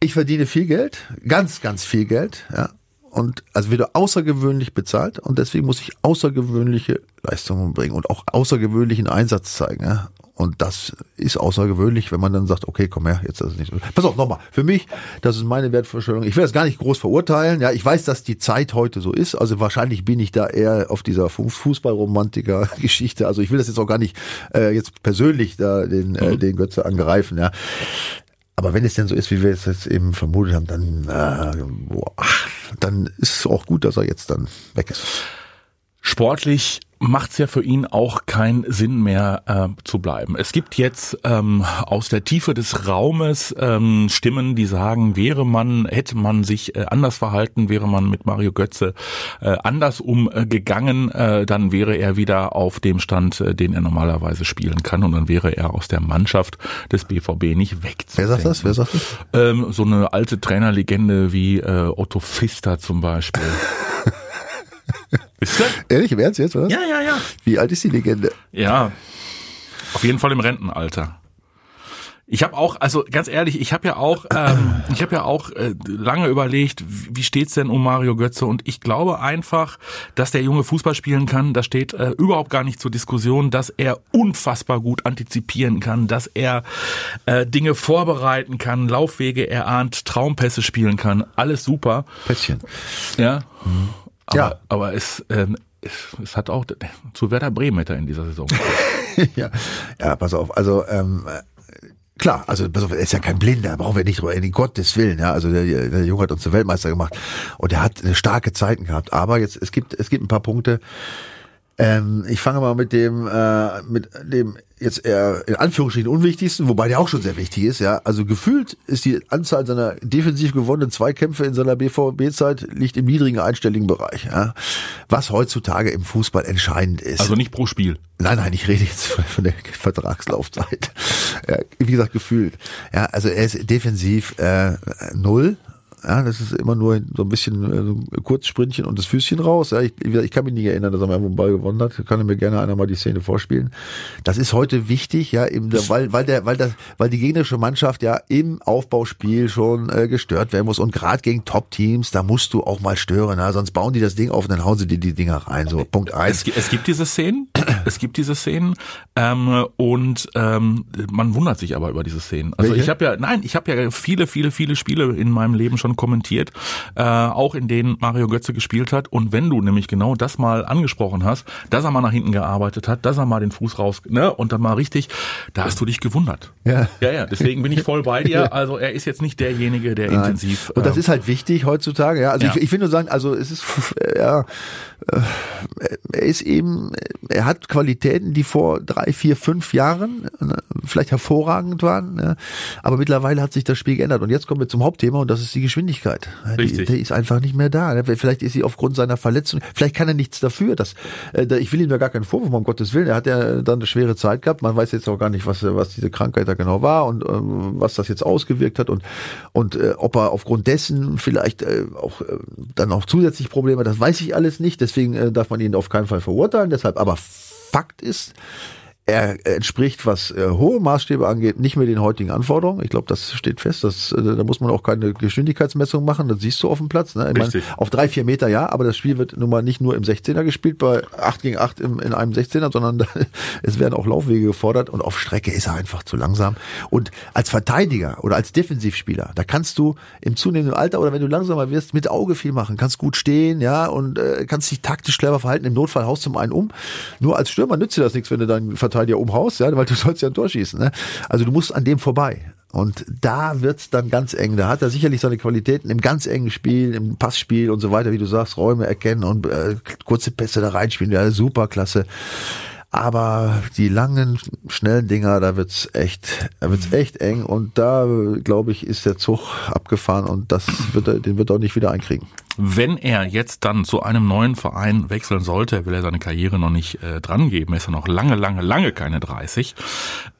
Ich verdiene viel Geld, ganz, ganz viel Geld, ja. Und also werde außergewöhnlich bezahlt und deswegen muss ich außergewöhnliche Leistungen bringen und auch außergewöhnlichen Einsatz zeigen, ja. Und das ist außergewöhnlich, wenn man dann sagt, okay, komm her, jetzt ist es nicht so. Pass auf, nochmal. Für mich, das ist meine Wertvorstellung. Ich will das gar nicht groß verurteilen. Ja, ich weiß, dass die Zeit heute so ist. Also wahrscheinlich bin ich da eher auf dieser Fu- Fußballromantiker-Geschichte. Also ich will das jetzt auch gar nicht äh, jetzt persönlich da den, äh, den Götze angreifen. Ja. Aber wenn es denn so ist, wie wir es jetzt eben vermutet haben, dann, äh, boah, dann ist es auch gut, dass er jetzt dann weg ist.
Sportlich macht es ja für ihn auch keinen Sinn mehr äh, zu bleiben. Es gibt jetzt ähm, aus der Tiefe des Raumes ähm, Stimmen, die sagen, wäre man, hätte man sich äh, anders verhalten, wäre man mit Mario Götze äh, anders umgegangen, äh, dann wäre er wieder auf dem Stand, äh, den er normalerweise spielen kann und dann wäre er aus der Mannschaft des BVB nicht wegzudenken.
Wer sagt das? Wer sagt das?
Ähm, so eine alte Trainerlegende wie äh, Otto Pfister zum Beispiel. Wisst ihr?
Ehrlich, im Ernst jetzt, oder?
Ja, ja, ja.
Wie alt ist die Legende?
Ja, auf jeden Fall im Rentenalter. Ich habe auch, also ganz ehrlich, ich habe ja auch, ähm, ich habe ja auch äh, lange überlegt, wie steht's denn um Mario Götze? Und ich glaube einfach, dass der Junge Fußball spielen kann. Das steht äh, überhaupt gar nicht zur Diskussion, dass er unfassbar gut antizipieren kann, dass er äh, Dinge vorbereiten kann, Laufwege erahnt, Traumpässe spielen kann. Alles super.
Pässchen.
Ja. Aber,
Ja.
aber es, ähm, es, es hat auch zu Werder Bremen hätte er in dieser Saison.
ja. ja, pass auf. Also ähm, äh, klar, also pass auf, er ist ja kein Blinder, brauchen wir nicht drüber, in Gottes Willen. Ja, also der, der Junge hat uns zum Weltmeister gemacht und er hat starke Zeiten gehabt. Aber jetzt es gibt es gibt ein paar Punkte. Ähm, ich fange mal mit dem äh, mit dem jetzt eher in Anführungsstrichen unwichtigsten, wobei der auch schon sehr wichtig ist. Ja, also gefühlt ist die Anzahl seiner defensiv gewonnenen Zweikämpfe in seiner BVB-Zeit liegt im niedrigen einstelligen Bereich. Ja, was heutzutage im Fußball entscheidend ist.
Also nicht pro Spiel.
Nein, nein, ich rede jetzt von der Vertragslaufzeit. Ja, wie gesagt, gefühlt. Ja, also er ist defensiv äh, null. Ja, das ist immer nur so ein bisschen äh, so ein Kurzsprintchen und das Füßchen raus. Ja, ich, ich kann mich nicht erinnern, dass er mal einen Ball gewonnen hat. Kann mir gerne einer mal die Szene vorspielen. Das ist heute wichtig, ja, eben, weil, weil der, weil das, weil die gegnerische Mannschaft ja im Aufbauspiel schon äh, gestört werden muss und gerade gegen Top-Teams, da musst du auch mal stören, ja, sonst bauen die das Ding auf und dann hauen sie dir die Dinger rein. So Punkt eins.
Es, es gibt diese Szenen. Es gibt diese Szenen ähm, und ähm, man wundert sich aber über diese Szenen. Also
Welche?
ich habe ja, nein, ich habe ja viele, viele, viele Spiele in meinem Leben schon kommentiert, äh, auch in denen Mario Götze gespielt hat. Und wenn du nämlich genau das mal angesprochen hast, dass er mal nach hinten gearbeitet hat, dass er mal den Fuß raus, ne, und dann mal richtig, da hast du dich gewundert.
Ja.
Ja, ja, deswegen bin ich voll bei dir. Also er ist jetzt nicht derjenige, der
Nein.
intensiv.
Und das
ähm,
ist halt wichtig heutzutage, ja. Also
Ja.
ich, ich will nur sagen, also es ist ja, äh, er ist eben, er hat Qualitäten, die vor drei, vier, fünf Jahren ne, vielleicht hervorragend waren, ne? aber mittlerweile hat sich das Spiel geändert. Und jetzt kommen wir zum Hauptthema und das ist die Geschwindigkeit. Die,
Richtig.
die ist einfach nicht mehr da. Vielleicht ist sie aufgrund seiner Verletzung, vielleicht kann er nichts dafür. Dass, äh, da- ich will ihm ja gar keinen Vorwurf, um Gottes Willen. Er hat ja dann eine schwere Zeit gehabt. Man weiß jetzt auch gar nicht, was, was diese Krankheit da genau war und ähm, was das jetzt ausgewirkt hat und, und äh, ob er aufgrund dessen vielleicht äh, auch äh, dann auch zusätzlich Probleme hat, das weiß ich alles nicht. Deswegen äh, darf man ihn auf keinen Fall verurteilen. Deshalb, aber Fakt ist, er entspricht, was äh, hohe Maßstäbe angeht, nicht mehr den heutigen Anforderungen. Ich glaube, das steht fest. Das, äh, da muss man auch keine Geschwindigkeitsmessung machen. Das siehst du auf dem Platz. Ne? Ich
Richtig.
auf drei, vier Meter ja, aber das Spiel wird nun mal nicht nur im 16er gespielt, bei 8 gegen 8 im, in einem 16er, sondern es werden auch Laufwege gefordert und auf Strecke ist er einfach zu langsam. Und als Verteidiger oder als Defensivspieler, da kannst du im zunehmenden Alter oder wenn du langsamer wirst, mit Auge viel machen, kannst gut stehen, ja, und äh, kannst dich taktisch clever verhalten. Im Notfall haust du mal einen um. Nur als Stürmer nützt dir das nichts, wenn du deinen Verteidiger umhaust, ja, weil du sollst ja ein Tor schießen. Ne? Also du musst an dem vorbei. Und da wird's dann ganz eng. Da hat er sicherlich seine Qualitäten im ganz engen Spiel, im Passspiel und so weiter, wie du sagst, Räume erkennen und äh, kurze Pässe da reinspielen. Ja, super klasse. Aber die langen, schnellen Dinger, da wird's echt, wird's echt eng. Und da, äh, glaube ich, ist der Zug abgefahren und das wird er, den wird er auch nicht wieder einkriegen.
Wenn er jetzt dann zu einem neuen Verein wechseln sollte, will er seine Karriere noch nicht äh, drangeben, er ist ja noch lange, lange, lange keine 30.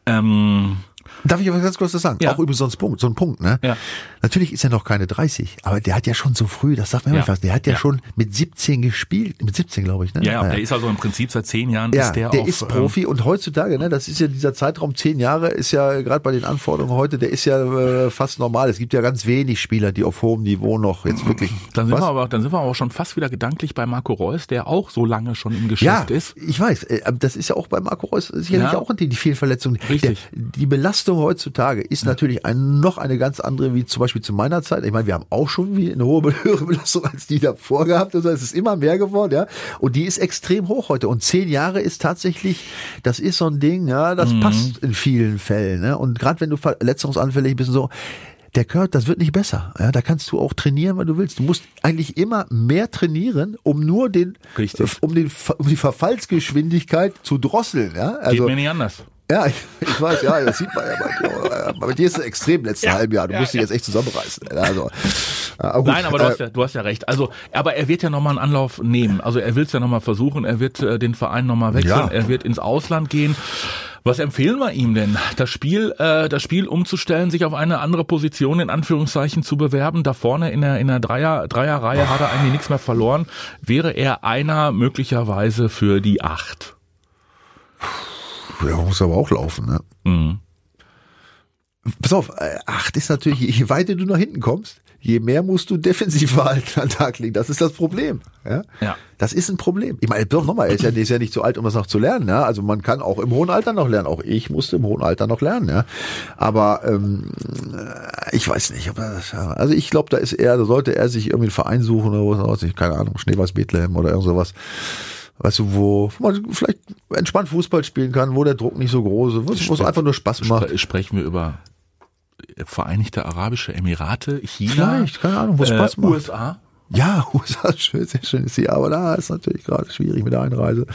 Ähm,
Darf ich aber ganz kurz das sagen?
Ja.
Auch über so einen Punkt, so einen Punkt, ne?
Ja.
Natürlich ist er noch keine 30, aber der hat ja schon so früh, das darf man ja
Ja.
fassen, der hat ja,
Ja.
schon mit 17 gespielt, mit 17 glaube ich, ne?
ja, ja,
Naja.
der ist also im Prinzip seit zehn Jahren
Ja,
ist der,
der
auf,
ist
ähm,
Profi und heutzutage, ne, das ist ja dieser Zeitraum zehn Jahre, ist ja gerade bei den Anforderungen heute, der ist ja äh, fast normal. Es gibt ja ganz wenig Spieler, die auf hohem Niveau noch jetzt wirklich.
Dann sind,
Was?
wir aber, dann sind wir aber schon fast wieder gedanklich bei Marco Reus, der auch so lange schon im
ja,
Geschäft ist.
ich weiß. äh, Das ist ja auch bei Marco Reus sicherlich
Ja.
auch die, die Fehlverletzung.
Richtig.
Der, die Belastung heutzutage ist natürlich ein, noch eine ganz andere wie zum Beispiel zu meiner Zeit. Ich meine, wir haben auch schon wie eine hohe höhere Belastung als die davor gehabt. Also es ist immer mehr geworden, ja. Und die ist extrem hoch heute. Und zehn Jahre ist tatsächlich, das ist so ein Ding, ja, das
Mhm.
passt in vielen Fällen. Ne? Und gerade wenn du verletzungsanfällig bist und so, der Körper, das wird nicht besser. Ja, da kannst du auch trainieren, wenn du willst. Du musst eigentlich immer mehr trainieren, um nur den,
Richtig.
um den, um die Verfallsgeschwindigkeit zu drosseln. Ja,
Geht
also
mir nicht anders.
Ja, ich, ich weiß, ja, das sieht man ja dir. Aber dir ist es extrem im letzten
Ja.
halben Jahr. Du
Ja,
musst dich
ja.
jetzt echt zusammenreißen. Also, aber gut,
Nein, aber du
äh,
hast, ja, du hast ja recht. Also, aber er wird ja nochmal einen Anlauf nehmen. Also er will es ja nochmal versuchen. Er wird äh, den Verein nochmal wechseln. Er wird ins Ausland gehen. Was empfehlen wir ihm denn? Das Spiel, äh, das Spiel umzustellen, sich auf eine andere Position in Anführungszeichen zu bewerben. Da vorne in der in der Dreier Dreierreihe hat er eigentlich nichts mehr verloren. Wäre er einer möglicherweise für die Acht?
Ja, muss aber auch laufen, ne?
Mhm.
Pass auf, äh, acht ist natürlich, je weiter du nach hinten kommst, je mehr musst du Defensivverhalten an den Tag legen. Das ist das Problem. Ja?
Ja.
Das ist ein Problem. Ich meine, doch nochmal, er ist ja, er ist ja nicht so alt, um das noch zu lernen. Ja? Also man kann auch im hohen Alter noch lernen. Auch ich musste im hohen Alter noch lernen. Ja? Aber ähm, äh, ich weiß nicht, ob er das, also ich glaube, da ist er, da sollte er sich irgendwie einen Verein suchen oder was, keine Ahnung, Schneeweiß Bethlehem oder irgend sowas. Weißt du, wo wo man vielleicht entspannt Fußball spielen kann, wo der Druck nicht so groß ist, wo es- es einfach nur Spaß macht.
Spre sprechen wir über Vereinigte Arabische Emirate, China,
Vielleicht, keine Ahnung, wo es
äh,
Spaß macht.
USA.
Ja, USA ist schön, sehr schön ist hier, aber da ist natürlich gerade schwierig mit der Einreise.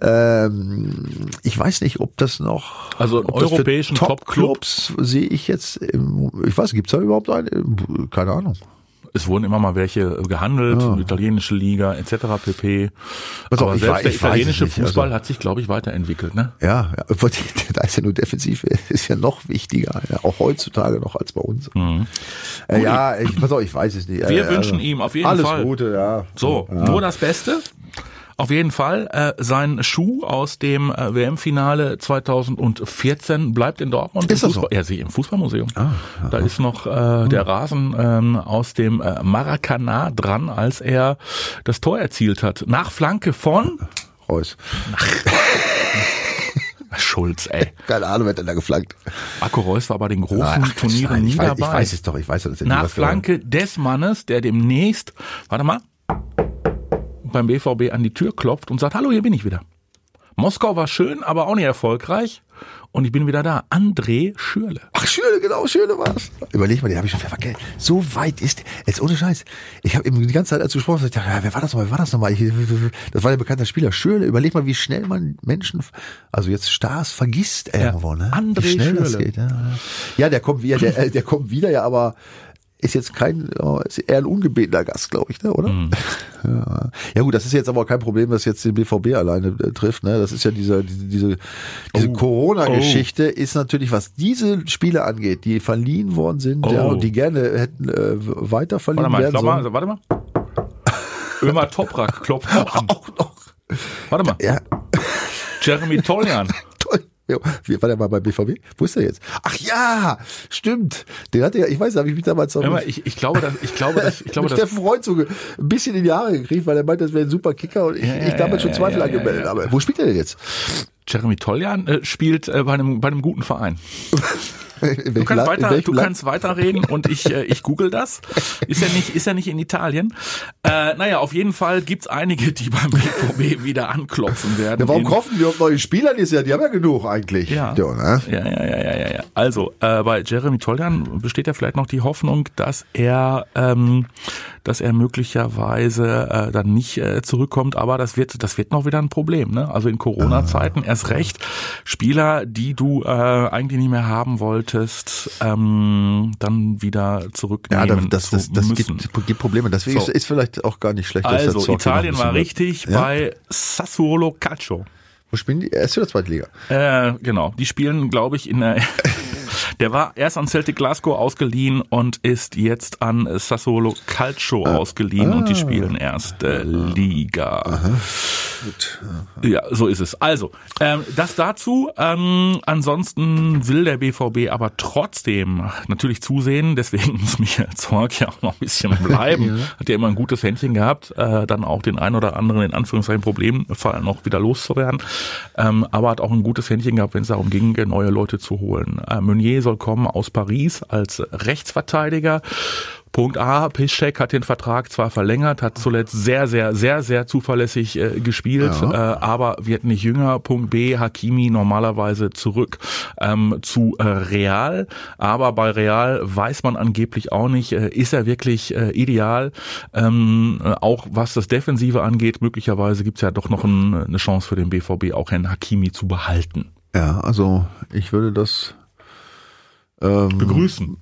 Ähm, ich weiß nicht, ob das noch.
Also europäischen
Top-Clubs sehe ich jetzt. Im, ich weiß, gibt's da überhaupt einen? Keine Ahnung.
Es wurden immer mal welche gehandelt,
Ja.
italienische Liga etc. pp.
Auf,
Aber selbst
weiß-
der
ich weiß es
italienische
nicht,
Fußball
also-
hat sich, glaube ich, weiterentwickelt. Ne?
Ja, ja, da ist ja nur defensiv, ist ja noch wichtiger, ja, auch heutzutage noch als bei uns. Äh, ja, ich, pass auf, ich weiß es nicht.
Mhm. Wir
Äh,
wünschen ihm auf jeden
alles
Fall.
Gute, ja.
So,
ja.
nur das Beste. Auf jeden Fall, äh, sein Schuh aus dem äh, WM-Finale 2014 bleibt in Dortmund.
Ist das so?
Ja, sie im Fußballmuseum. da ist noch äh, der Rasen ähm, aus dem äh, Maracanã dran, als er das Tor erzielt hat. Nach Flanke von
Reus.
Schulz, ey.
Keine Ahnung, wer hat denn da geflankt?
Marco Reus war bei den großen
Ach,
Turnieren
nein,
nie
weiß,
dabei.
ich weiß es doch, ich weiß, er nie
Nach Flanke des Mannes, der demnächst, warte mal, beim BVB an die Tür klopft und sagt, hallo, hier bin ich wieder. Moskau war schön, aber auch nicht erfolgreich. Und ich bin wieder da. André Schürle.
Ach, Schöne, genau, Schöne war's. Überleg mal, den habe ich schon vergessen. So weit ist, jetzt ohne Scheiß. Ich habe eben die ganze Zeit, als du gesprochen hast, ich dachte, ja, wer war das nochmal, wer war das nochmal? Ich, das war der bekannte Spieler. Schöne, überleg mal, wie schnell man Menschen, also jetzt Stars vergisst irgendwo, ne?
André
wie schnell das
Schürle.
geht. Ja, ja der kommt wieder, der, äh, der kommt wieder, ja, aber ist jetzt kein, oh, ist eher ein ungebetener Gast, glaube ich, ne, oder? Ja. ja gut, das ist jetzt aber kein Problem, was jetzt den BVB alleine äh, trifft. Ne? Das ist ja diese, diese, diese, diese
Oh.
Corona-Geschichte ist natürlich, was diese Spiele angeht, die verliehen worden sind, ja,
Oh.
und die gerne hätten äh, weiter verliehen
Warte mal,
werden
glaub mal,
sollen.
warte mal. Ömer Toprak klopft auch an.
Auch noch.
Warte mal.
Ja,
Jeremy Toljan.
Ja, war der mal bei BVB? Wo ist der jetzt? Ach ja, stimmt. Den hatte ja, ich weiß, habe ich mich damals
mal,
mit,
ich, ich glaube, dass, ich glaube, dass, ich glaube, dass,
Steffen Freund so ein bisschen in die Haare gekriegt, weil er meint, das wäre ein super Kicker und ich,
Ja, ja,
ich damals
ja,
schon Zweifel
ja, ja,
angemeldet
ja.
habe. Wo spielt er denn jetzt?
Jeremy Toljan äh, spielt äh, bei, einem, bei einem guten Verein. Du kannst, weiter, du kannst weiterreden und ich, äh, ich google das. Ist ja nicht, ist ja nicht in Italien. Äh, naja, auf jeden Fall gibt's einige, die beim BVB wieder anklopfen werden.
Ja, warum kaufen die auf neue Spieler dieses Jahr? Die haben ja genug eigentlich.
Ja.
ne?
Ja, ja, ja, ja, ja, ja. Also, äh, bei Jeremy Toljan besteht ja vielleicht noch die Hoffnung, dass er, ähm, dass er möglicherweise äh, dann nicht äh, zurückkommt, aber das wird, das wird noch wieder ein Problem. Ne? Also in Corona-Zeiten erst recht Spieler, die du äh, eigentlich nicht mehr haben wolltest, ähm, dann wieder
Ja,
zurücknehmen
das, das,
zu
das
müssen.
gibt, gibt Probleme. Deswegen
So.
ist, ist vielleicht auch gar nicht schlecht, dass
also
ein
Italien war richtig
Ja?
bei Sassuolo Calcio.
Wo spielen die? Erste oder zweite Liga?
Äh, genau, die spielen, glaube ich, in der. Der war erst an Celtic Glasgow ausgeliehen und ist jetzt an Sassuolo Calcio ausgeliehen und die spielen erste Liga.
Gut.
Ja, so ist es. Also, ähm, das dazu. Ähm, ansonsten will der BVB aber trotzdem natürlich zusehen, deswegen muss Michael Zorc ja auch noch ein bisschen bleiben. Hat ja immer ein gutes Händchen gehabt, äh, dann auch den ein oder anderen in Anführungszeichen Problemfall noch wieder loszuwerden. Ähm, aber hat auch ein gutes Händchen gehabt, wenn es darum ging, neue Leute zu holen. Äh, Meunier soll kommen aus Paris als Rechtsverteidiger. Punkt A, Piszczek hat den Vertrag zwar verlängert, hat zuletzt sehr, sehr, sehr, sehr zuverlässig äh, gespielt,
Ja.
äh, aber wird nicht jünger. Punkt B, Hakimi normalerweise zurück ähm, zu äh, Real, aber bei Real weiß man angeblich auch nicht, äh, ist er wirklich äh, ideal, ähm, äh, auch was das Defensive angeht, möglicherweise gibt's ja doch noch ein, eine Chance für den BVB, auch Herrn Hakimi zu behalten.
Ja, also ich würde das ähm,
Begrüßen.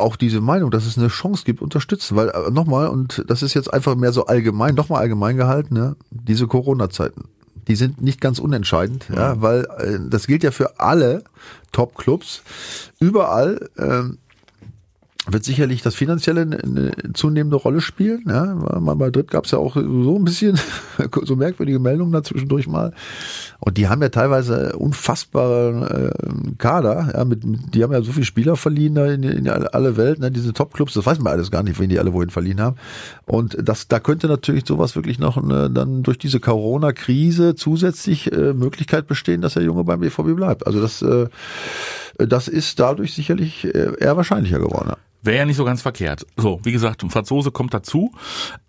Auch diese Meinung, dass es eine Chance gibt, unterstützen. Weil äh, nochmal, und das ist jetzt einfach mehr so allgemein, nochmal allgemein gehalten, ne? diese Corona-Zeiten, die sind nicht ganz unentscheidend, ja, weil äh, das gilt ja für alle Top-Clubs. Überall ähm, wird sicherlich das Finanzielle eine, zunehmende Rolle spielen. Ja, bei Madrid gab es ja auch so ein bisschen so merkwürdige Meldungen da zwischendurch mal. Und die haben ja teilweise unfassbare äh, Kader. Ja, mit, die haben ja so viele Spieler verliehen da in, in alle Welt, ne, diese Top-Clubs. Das weiß man alles gar nicht, wen die alle wohin verliehen haben. Und das, da könnte natürlich sowas wirklich noch eine, dann durch diese Corona-Krise zusätzlich äh, Möglichkeit bestehen, dass der Junge beim BVB bleibt. Also das, äh, das ist dadurch sicherlich äh, eher wahrscheinlicher geworden. Ja.
Wäre ja nicht so ganz verkehrt. So, wie gesagt, ein Franzose kommt dazu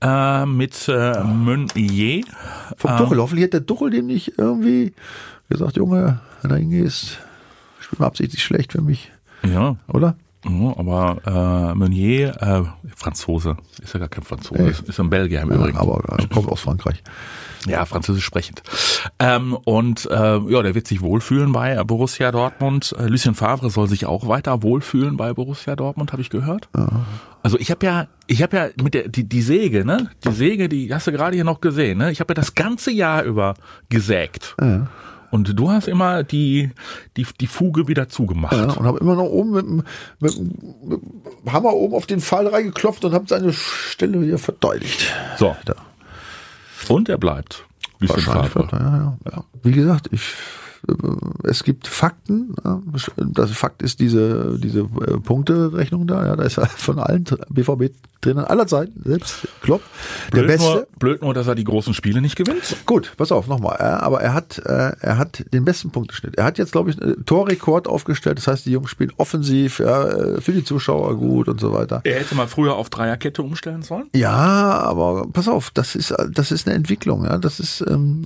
äh, mit äh, Meunier.
Vom Tuchel. Hoffentlich hat der Tuchel dem nicht irgendwie gesagt, Junge, wenn du hingehst, spiel mal absichtlich schlecht für mich,
Ja,
oder?
ja aber äh, Meunier, äh, Franzose, ist ja gar kein Franzose, ist, ist ein Belgier im Übrigen.
Aber äh, kommt aus Frankreich.
Ja, französisch sprechend. Ähm, und äh, ja, der wird sich wohlfühlen bei Borussia Dortmund. Äh, Lucien Favre soll sich auch weiter wohlfühlen bei Borussia Dortmund, habe ich gehört. Also ich habe ja, ich habe ja mit der die, die Säge, ne? Die Säge, die hast du gerade hier noch gesehen, ne? Ich habe ja das ganze Jahr über gesägt.
Ja.
Und du hast immer die die die Fuge wieder zugemacht.
Ja, und habe immer noch oben mit, dem- mit, dem- Hammer oben auf den Pfeil reingeklopft und habe seine Stelle wieder verteidigt.
So.
Da.
Und er bleibt.
Wahrscheinlich.
Favre.
Ja, ja, ja. Wie gesagt, ich Äh, es gibt Fakten. Das Fakt ist diese, diese äh, Punkterechnung da. Ja, da ist er von allen BVB-Trainern aller Zeiten, selbst Klopp,
blöd der Beste. Nur, blöd nur, dass er die großen Spiele nicht gewinnt.
Gut, pass auf, nochmal. Aber er hat, äh, er hat den besten Punkteschnitt. Er hat jetzt, glaube ich, einen Torrekord aufgestellt. Das heißt, die Jungs spielen offensiv, ja, für die Zuschauer gut und so weiter.
Er hätte mal früher auf Dreierkette umstellen sollen?
Ja, aber pass auf, das ist, das ist eine Entwicklung. Ja, das ist, ähm,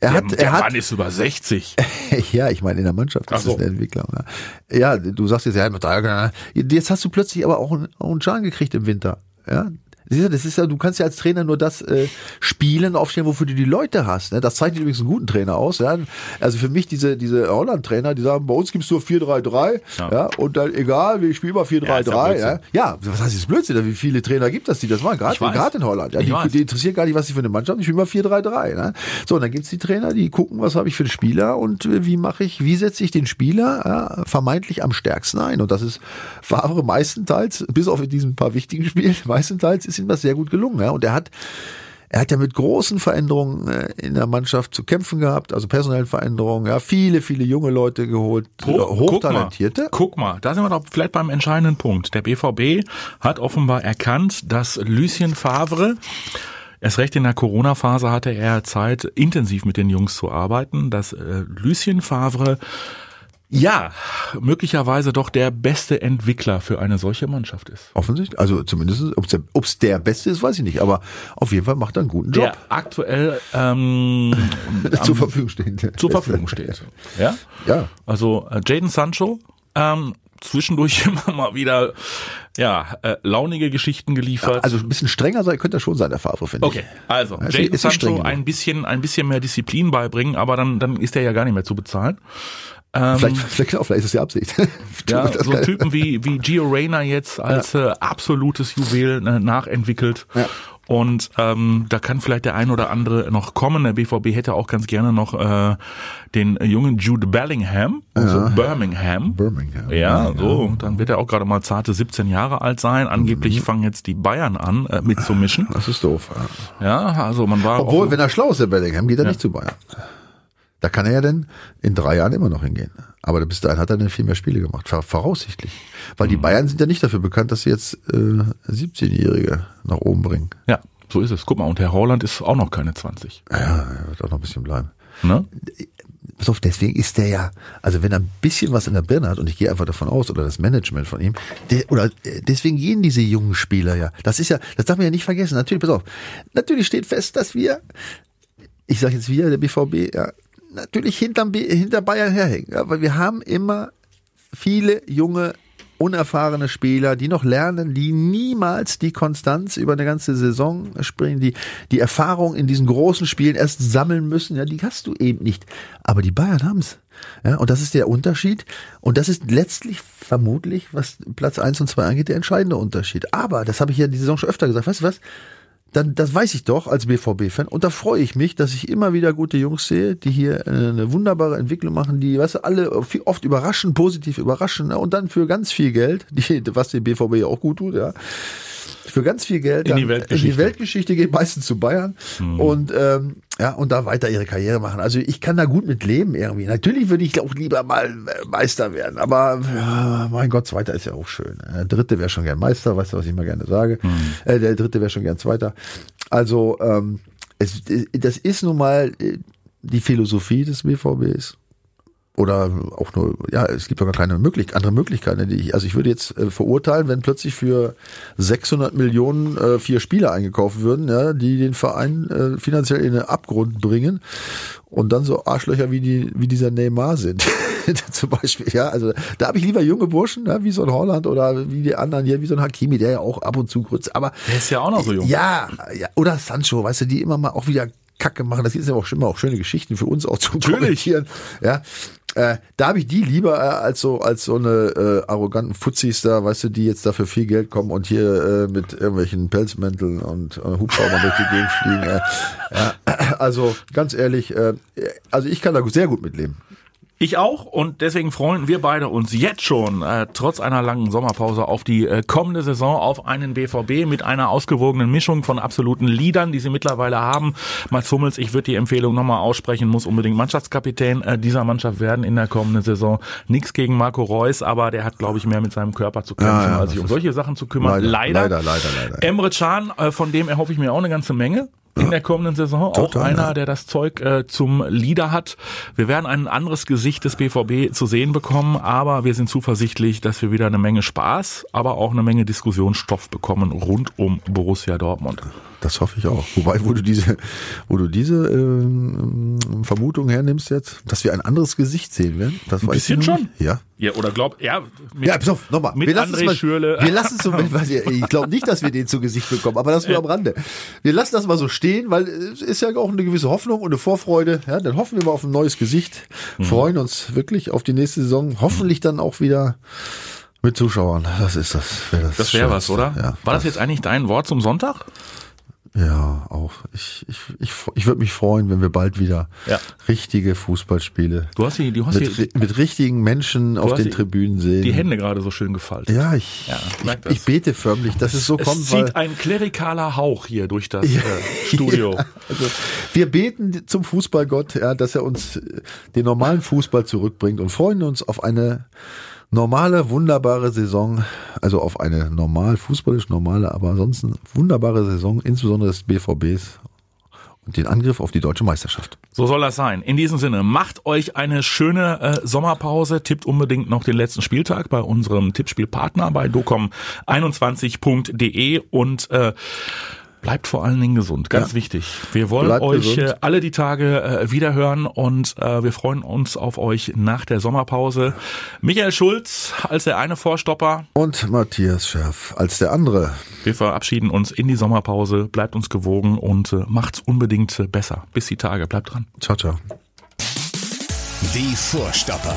er
der,
hat,
er der
hat,
Mann ist über 60.
ja, ich meine in der Mannschaft, das so. ist eine Entwicklung. Ja. ja, du sagst jetzt, ja, jetzt hast du plötzlich aber auch einen, auch einen Schaden gekriegt im Winter. Ja, Siehst du, das ist ja, du kannst ja als Trainer nur das äh, spielen, aufstellen, wofür du die Leute hast. Ne? Das zeichnet übrigens einen guten Trainer aus. Ja? Also für mich diese, diese Holland-Trainer, die sagen, bei uns gibt's nur 4-3-3, ja. ja, und dann egal, wir spielen mal 4-3-3. Ja, ja, ja, was heißt das Blödsinn? Wie viele Trainer gibt das, die das machen? Gerade, in Holland. Ja, die, die, interessieren gar nicht, was sie für eine Mannschaft, ich spiele mal 4-3-3. Ne? So, und dann gibt's die Trainer, die gucken, was habe ich für einen Spieler und äh, wie mache ich, wie setze ich den Spieler ja, vermeintlich am stärksten ein. Und das ist Favre meistenteils, bis auf in diesen paar wichtigen Spielen, meistenteils ist ihm das sehr gut gelungen. Ja? Und er hat er hat ja mit großen Veränderungen äh, in der Mannschaft zu kämpfen gehabt, also personellen Veränderungen, ja, viele, viele junge Leute geholt,
Guck, hochtalentierte. Guck mal, guck mal, da sind wir doch vielleicht beim entscheidenden Punkt. Der BVB hat offenbar erkannt, dass Lucien Favre Erst recht in der Corona-Phase hatte er Zeit, intensiv mit den Jungs zu arbeiten, dass äh, Lucien Favre ja, möglicherweise doch der beste Entwickler für eine solche Mannschaft ist.
Offensichtlich. Also zumindest, ob es der, der beste ist, weiß ich nicht. Aber auf jeden Fall macht er einen guten Job. Der
aktuell ähm,
zur Verfügung steht.
Zur Verfügung steht. Ja.
Ja.
Also äh, Jaden Sancho ähm, zwischendurch immer mal wieder ja, äh, launige Geschichten geliefert. Ja,
also ein bisschen strenger sein könnte er schon sein, der Favre, finde
okay.
ich.
Okay, also ja, Jaden Sancho ein bisschen, ein bisschen mehr Disziplin beibringen, aber dann, dann ist er ja gar nicht mehr zu bezahlen.
Ähm, vielleicht, vielleicht, vielleicht ist das die Absicht.
ja, so Typen wie, wie Gio Reyna jetzt als ja. äh, absolutes Juwel äh, nachentwickelt. Ja. Und ähm, da kann vielleicht der ein oder andere noch kommen. Der BVB hätte auch ganz gerne noch äh, den jungen Jude Bellingham, also ja. Birmingham.
Birmingham.
Ja, so. Dann wird er auch gerade mal zarte 17 Jahre alt sein. Angeblich mhm. fangen jetzt die Bayern an, äh, mitzumischen.
Das ist doof.
Ja, ja also man war.
Obwohl, wenn er schlau ist, der Bellingham, geht er nicht zu Bayern. Da kann er ja dann in drei Jahren immer noch hingehen. Aber bis dahin hat er dann viel mehr Spiele gemacht, voraussichtlich. Weil die mhm. Bayern sind ja nicht dafür bekannt, dass sie jetzt äh, 17-Jährige nach oben bringen.
Ja, so ist es. Guck mal, und Herr Holland ist auch noch keine 20.
Ja, er wird auch noch ein bisschen bleiben. Ne? Pass auf, deswegen ist der ja, also wenn er ein bisschen was in der Birne hat, und ich gehe einfach davon aus, oder das Management von ihm, der, oder äh, deswegen gehen diese jungen Spieler ja. Das ist ja, das darf man ja nicht vergessen. Natürlich, pass auf, natürlich steht fest, dass wir, ich sage jetzt wir, der BVB, ja, natürlich hinterm, hinter Bayern herhängen. Aber wir haben immer viele junge, unerfahrene Spieler, die noch lernen, die niemals die Konstanz über eine ganze Saison springen, die die Erfahrung in diesen großen Spielen erst sammeln müssen. Ja, die hast du eben nicht. Aber die Bayern haben's. Ja, und das ist der Unterschied. Und das ist letztlich vermutlich, was Platz eins und zwei angeht, der entscheidende Unterschied. Aber, das habe ich ja die Saison schon öfter gesagt, weißt du was? Dann das weiß ich doch als BVB-Fan und da freue ich mich, dass ich immer wieder gute Jungs sehe, die hier eine wunderbare Entwicklung machen, die, weißt du, alle oft überraschen, positiv überraschen und dann für ganz viel Geld, die, was dem BVB ja auch gut tut, ja, für ganz viel Geld
in die Weltgeschichte,
in die Weltgeschichte. Geht, meistens zu Bayern. Mhm. und ähm, ja und da weiter ihre Karriere machen. Also ich kann da gut mit leben irgendwie. Natürlich würde ich auch lieber mal äh, Meister werden, aber ja, mein Gott, Zweiter ist ja auch schön. Der Dritte wäre schon gern Meister, weißt du, was ich immer gerne sage. Mhm. Äh, der Dritte wäre schon gern Zweiter. Also ähm, es, das ist nun mal äh, die Philosophie des BVBs oder auch nur, ja, es gibt sogar keine Möglichkeit, andere Möglichkeiten. Die ich, also ich würde jetzt äh, verurteilen, wenn plötzlich für 600 Millionen äh, vier Spieler eingekauft würden, ja, die den Verein äh, finanziell in den Abgrund bringen und dann so Arschlöcher wie die wie dieser Neymar sind. Zum Beispiel, ja, also da habe ich lieber junge Burschen, ja, wie so ein Holland oder wie die anderen hier, wie so ein Hakimi, der ja auch ab und zu kurz, aber
der ist ja auch noch so jung.
Ja, ja oder Sancho, weißt du, die immer mal auch wieder Kacke machen. Das ist ja auch immer auch schöne Geschichten für uns auch zu kommentieren. Ja, äh, da habe ich die lieber äh, als so als so eine äh, arroganten Fuzis da, weißt du, die jetzt dafür viel Geld kommen und hier äh, mit irgendwelchen Pelzmänteln und äh, Hubschraubern durch die Gegend fliegen. Äh, ja, also ganz ehrlich, äh, also ich kann da sehr gut mitleben.
Ich auch und deswegen freuen wir beide uns jetzt schon, äh, trotz einer langen Sommerpause, auf die äh, kommende Saison, auf einen BVB mit einer ausgewogenen Mischung von absoluten Liedern, die sie mittlerweile haben. Mats Hummels, ich würde die Empfehlung nochmal aussprechen, muss unbedingt Mannschaftskapitän äh, dieser Mannschaft werden in der kommenden Saison. Nichts gegen Marco Reus, aber der hat, glaube ich, mehr mit seinem Körper zu kämpfen,
Ja, ja,
als sich um solche Sachen zu kümmern.
Leider, leider, leider, leider.
Emre Can, äh, von dem erhoffe ich mir auch eine ganze Menge in der kommenden Saison.
Total,
auch einer, der das Zeug äh, zum Leader hat. Wir werden ein anderes Gesicht des BVB zu sehen bekommen, aber wir sind zuversichtlich, dass wir wieder eine Menge Spaß, aber auch eine Menge Diskussionsstoff bekommen rund um Borussia Dortmund.
Das hoffe ich auch. Wobei, wo du diese, wo du diese ähm, Vermutung hernimmst jetzt, dass wir ein anderes Gesicht sehen werden. Das
Ein
weiß
bisschen
ich noch
schon.
nicht. Ja.
Ja, oder glaub, ja, mit,
Ja, pass auf, nochmal.
mit
Wir lassen es
André
mal,
Schürle.
wir lassen es so, ich glaube nicht, dass wir den zu Gesicht bekommen, aber das nur am Rande. Wir lassen das mal so stehen, weil es ist ja auch eine gewisse Hoffnung und eine Vorfreude. Ja, dann hoffen wir mal auf ein neues Gesicht,
Mhm.
freuen uns wirklich auf die nächste Saison, hoffentlich dann auch wieder mit Zuschauern. Das ist das. Wär das
das wäre was,
Schönste.
oder?
Ja,
War das jetzt eigentlich dein Wort zum Sonntag?
Ja, auch. Ich, ich, ich, ich würde mich freuen, wenn wir bald wieder
Ja.
richtige Fußballspiele
Du hast die, du hast
mit,
die,
mit richtigen Menschen auf den
die-
Tribünen sehen.
die Hände gerade so schön gefaltet.
Ja, ich,
Ja, ich
ich, bete förmlich, dass es so
es
kommt,
zieht
weil
ein klerikaler Hauch hier durch das äh, Studio.
Ja, also wir beten zum Fußballgott, ja, dass er uns den normalen Fußball zurückbringt und freuen uns auf eine normale, wunderbare Saison, also auf eine normal, fußballisch normale, aber ansonsten wunderbare Saison, insbesondere des BVBs und den Angriff auf die deutsche Meisterschaft.
So soll das sein. In diesem Sinne, macht euch eine schöne äh, Sommerpause, tippt unbedingt noch den letzten Spieltag bei unserem Tippspielpartner bei docom21.de und äh, Bleibt vor allen Dingen gesund, ganz
Ja.
wichtig. Wir wollen
Bleibt
euch
gesund.
äh, alle die Tage äh, wiederhören und äh, wir freuen uns auf euch nach der Sommerpause. Michael Schulz als der eine Vorstopper.
Und Matthias Scherf als der andere.
Wir verabschieden uns in die Sommerpause. Bleibt uns gewogen und äh, macht's unbedingt besser. Bis die Tage. Bleibt dran.
Ciao, ciao.
Die Vorstopper.